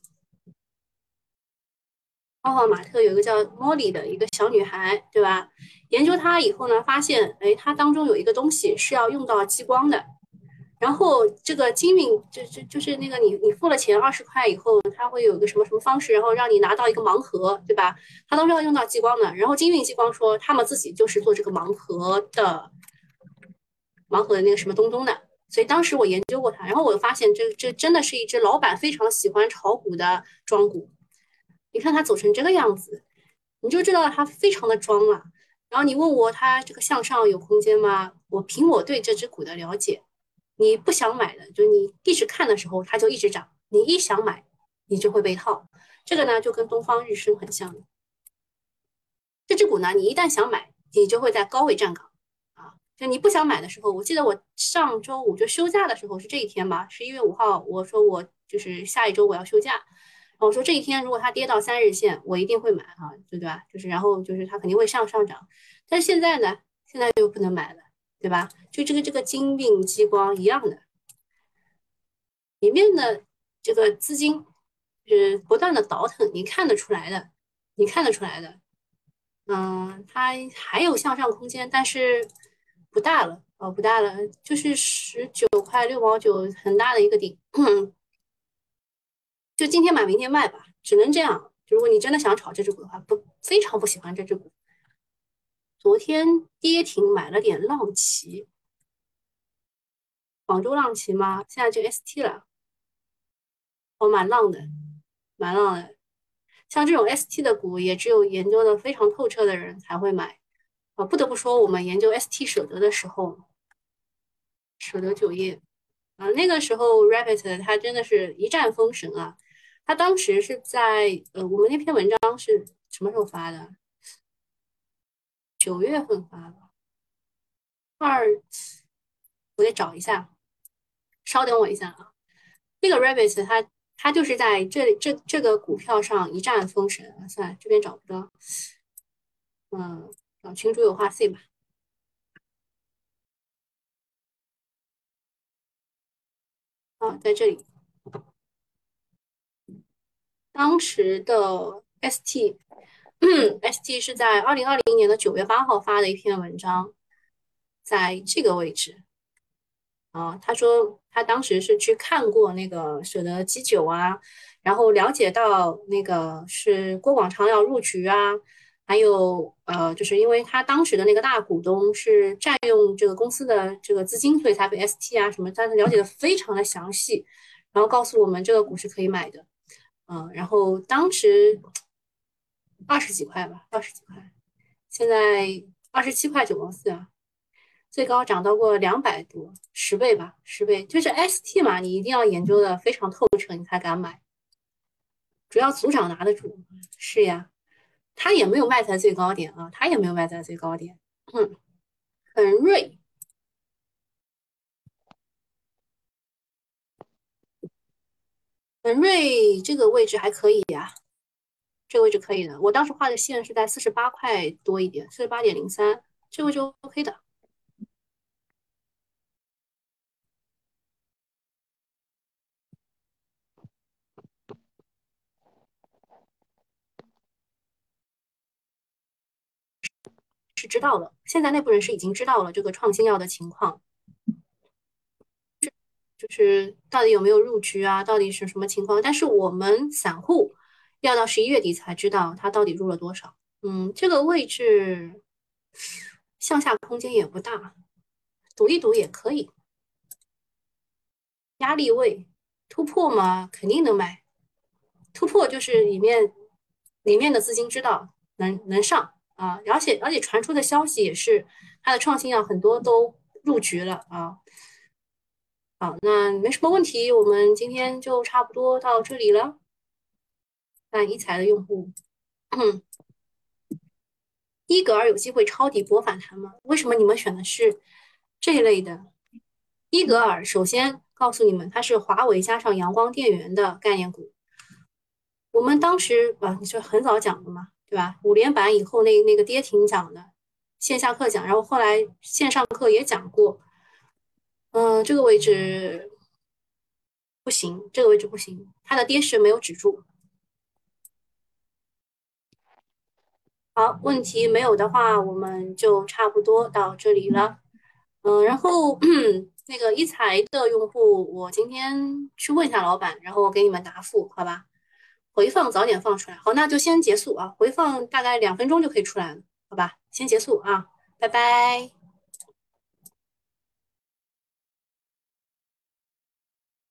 泡泡玛特有一个叫 Molly 的一个小女孩，对吧？研究她以后呢，发现，哎，它当中有一个东西是要用到激光的，然后这个金运就就就是那个你你付了钱二十块以后，它会有一个什么什么方式，然后让你拿到一个盲盒，对吧？它都是要用到激光的。然后金运激光说他们自己就是做这个盲盒的，盲盒的那个什么东东的。所以当时我研究过它，然后我发现这这真的是一只老板非常喜欢炒股的庄股。你看它走成这个样子，你就知道它非常的庄了。然后你问我它这个向上有空间吗？我凭我对这只股的了解，你不想买的，就你一直看的时候它就一直涨，你一想买，你就会被套。这个呢就跟东方日升很像。这只股呢，你一旦想买，你就会在高位站岗啊。就你不想买的时候，我记得我上周五就休假的时候是这一天吧，十一月五号，我说我就是下一周我要休假，然后我说这一天如果它跌到三日线，我一定会买啊，对对吧？就是然后就是它肯定会上上涨，但是现在呢，现在又不能买了，对吧？就这个这个金运激光一样的，里面的这个资金是不断的倒腾，你看得出来的，你看得出来的，嗯，它还有向上空间，但是。不大了哦，不大了，就是十九块六毛九，很大的一个顶。就今天买，明天卖吧，只能这样。如果你真的想炒这只股的话，不非常不喜欢这只股。昨天跌停买了点浪奇，广州浪奇吗？现在就 ST 了，我，蛮浪的，蛮浪的。像这种 ST 的股，也只有研究的非常透彻的人才会买。啊不得不说，我们研究 ST 舍得的时候，舍得酒业啊，那个时候 Rabbit 它真的是一战封神啊！他当时是在呃，我们那篇文章是什么时候发的？九月份发的。二，我得找一下，稍等我一下啊。那个 Rabbit 它它就是在这里这这个股票上一战封神啊！算了，这边找不到，嗯。找，群主有话费吧。啊，在这里，当时的 ST ST，ST 是在二零二零年的九月八号发的一篇文章，在这个位置。啊，他说他当时是去看过那个舍得基酒啊，然后了解到那个是郭广昌要入局啊。还有呃，就是因为他当时的那个大股东是占用这个公司的这个资金，所以才被 ST 啊什么，他了解的非常的详细，然后告诉我们这个股是可以买的，嗯，然后当时二十几块吧，二十几块，现在二十七块九毛四啊，最高涨到过两百多，十倍吧，十倍，就是 ST 嘛，你一定要研究的非常透彻，你才敢买，主要组长拿得住，是呀。它也没有卖在最高点啊，它也没有卖在最高点。嗯，恒瑞，恒瑞这个位置还可以呀，这个位置可以的。我当时画的线是在四十八块多一点，四十八点零三，这个就 OK 的。是知道了，现在内部人士已经知道了这个创新药的情况，就是到底有没有入局啊？到底是什么情况？但是我们散户要到十一月底才知道它到底入了多少。嗯，这个位置向下空间也不大，赌一赌也可以。压力位突破嘛，肯定能买。突破就是里面里面的资金知道能能上。啊，而且而且传出的消息也是，它的创新药很多都入局了啊。好，那没什么问题，我们今天就差不多到这里了。看一财的用户，伊格尔有机会抄底博反弹吗？为什么你们选的是这一类的？伊格尔首先告诉你们，它是华为加上阳光电源的概念股。我们当时啊，你是很早讲的嘛。对吧？五连板以后那那个跌停讲的，线下课讲，然后后来线上课也讲过。嗯，这个位置不行，这个位置不行，它的跌势没有止住。好，问题没有的话，我们就差不多到这里了。嗯，然后那个一财的用户，我今天去问一下老板，然后我给你们答复，好吧？回放早点放出来，好，那就先结束啊，回放大概两分钟就可以出来了，好吧？先结束啊，拜拜。